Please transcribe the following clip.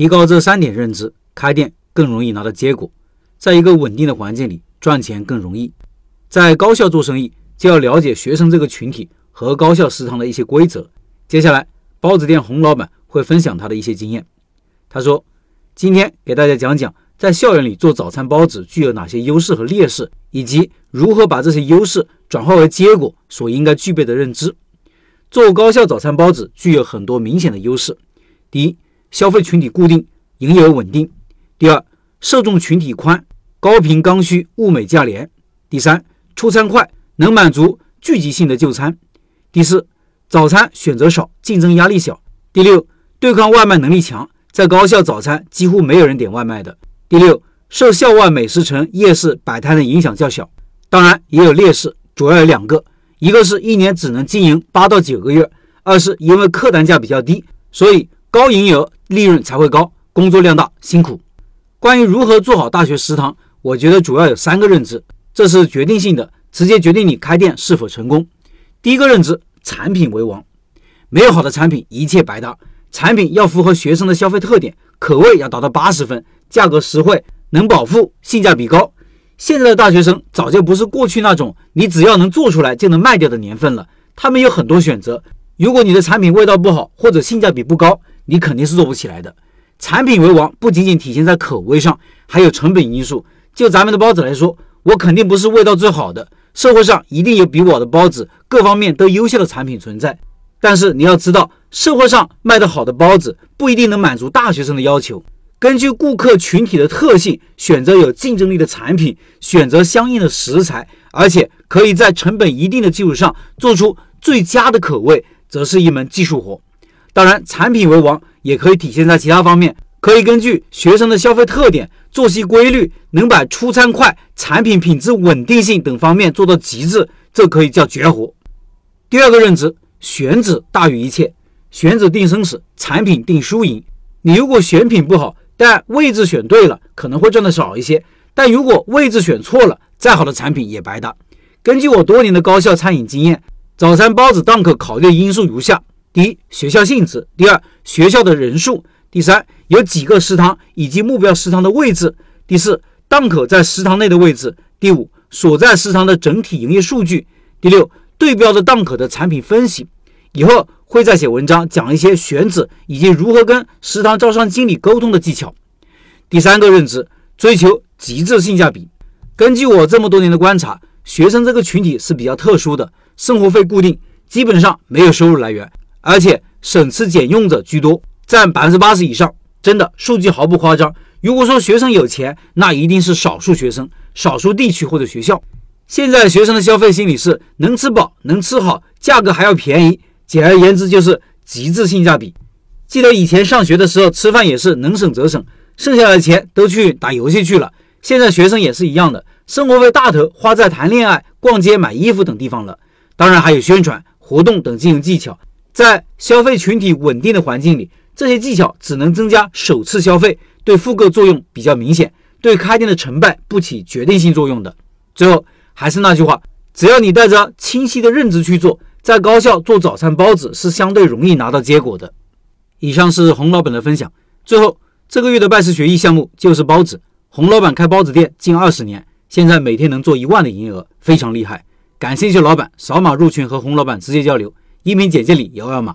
提高这三点认知，开店更容易拿到结果，在一个稳定的环境里赚钱更容易。在高校做生意，就要了解学生这个群体和高校食堂的一些规则。接下来，包子店洪老板会分享他的一些经验。他说：“今天给大家讲讲，在校园里做早餐包子具有哪些优势和劣势，以及如何把这些优势转化为结果所应该具备的认知。做高校早餐包子具有很多明显的优势。第一，消费群体固定，营业额稳定；第二，受众群体宽，高频刚需，物美价廉；第三，出餐快，能满足聚集性的就餐。第四，早餐选择少，竞争压力小。第六，对抗外卖能力强，在高校早餐几乎没有人点外卖的。第六，受校外美食城、夜市摆摊的影响较小。当然也有劣势，主要有两个：一个是一年只能经营八到九个月；二是因为客单价比较低，所以高营业额利润才会高，工作量大，辛苦。关于如何做好大学食堂，我觉得主要有三个认知。这是决定性的，直接决定你开店是否成功。第一个认知：产品为王，没有好的产品，一切白搭。产品要符合学生的消费特点，口味要达到八十分，价格实惠，能饱腹，性价比高。现在的大学生早就不是过去那种你只要能做出来就能卖掉的年份了，他们有很多选择。如果你的产品味道不好，或者性价比不高，你肯定是做不起来的。产品为王不仅仅体现在口味上，还有成本因素。就咱们的包子来说。我肯定不是味道最好的，社会上一定有比我的包子各方面都优秀的产品存在。但是你要知道，社会上卖得好的包子不一定能满足大学生的要求。根据顾客群体的特性，选择有竞争力的产品，选择相应的食材，而且可以在成本一定的基础上做出最佳的口味，则是一门技术活。当然，产品为王也可以体现在其他方面。可以根据学生的消费特点、作息规律，能把出餐快、产品品质稳定性等方面做到极致，这可以叫绝活。第二个认知：选址大于一切，选址定生死，产品定输赢。你如果选品不好，但位置选对了，可能会赚的少一些；但如果位置选错了，再好的产品也白搭。根据我多年的高校餐饮经验，早餐包子档口考虑因素如下：第一，学校性质；第二，学校的人数。第三，有几个食堂以及目标食堂的位置；第四，档口在食堂内的位置；第五，所在食堂的整体营业数据；第六，对标的档口的产品分析。以后会再写文章讲一些选址以及如何跟食堂招商经理沟通的技巧。第三个认知，追求极致性价比。根据我这么多年的观察，学生这个群体是比较特殊的，生活费固定，基本上没有收入来源，而且省吃俭用者居多。占百分之八十以上，真的数据毫不夸张。如果说学生有钱，那一定是少数学生、少数地区或者学校。现在学生的消费心理是能吃饱、能吃好，价格还要便宜。简而言之，就是极致性价比。记得以前上学的时候，吃饭也是能省则省，剩下的钱都去打游戏去了。现在学生也是一样的，生活费大头花在谈恋爱、逛街、买衣服等地方了。当然还有宣传、活动等经营技巧。在消费群体稳定的环境里。这些技巧只能增加首次消费，对复购作用比较明显，对开店的成败不起决定性作用的。最后还是那句话，只要你带着清晰的认知去做，在高校做早餐包子是相对容易拿到结果的。以上是洪老板的分享。最后这个月的拜师学艺项目就是包子。洪老板开包子店近二十年，现在每天能做一万的营业额，非常厉害。感兴趣老板扫码入群和洪老板直接交流，音频简介里有二维码。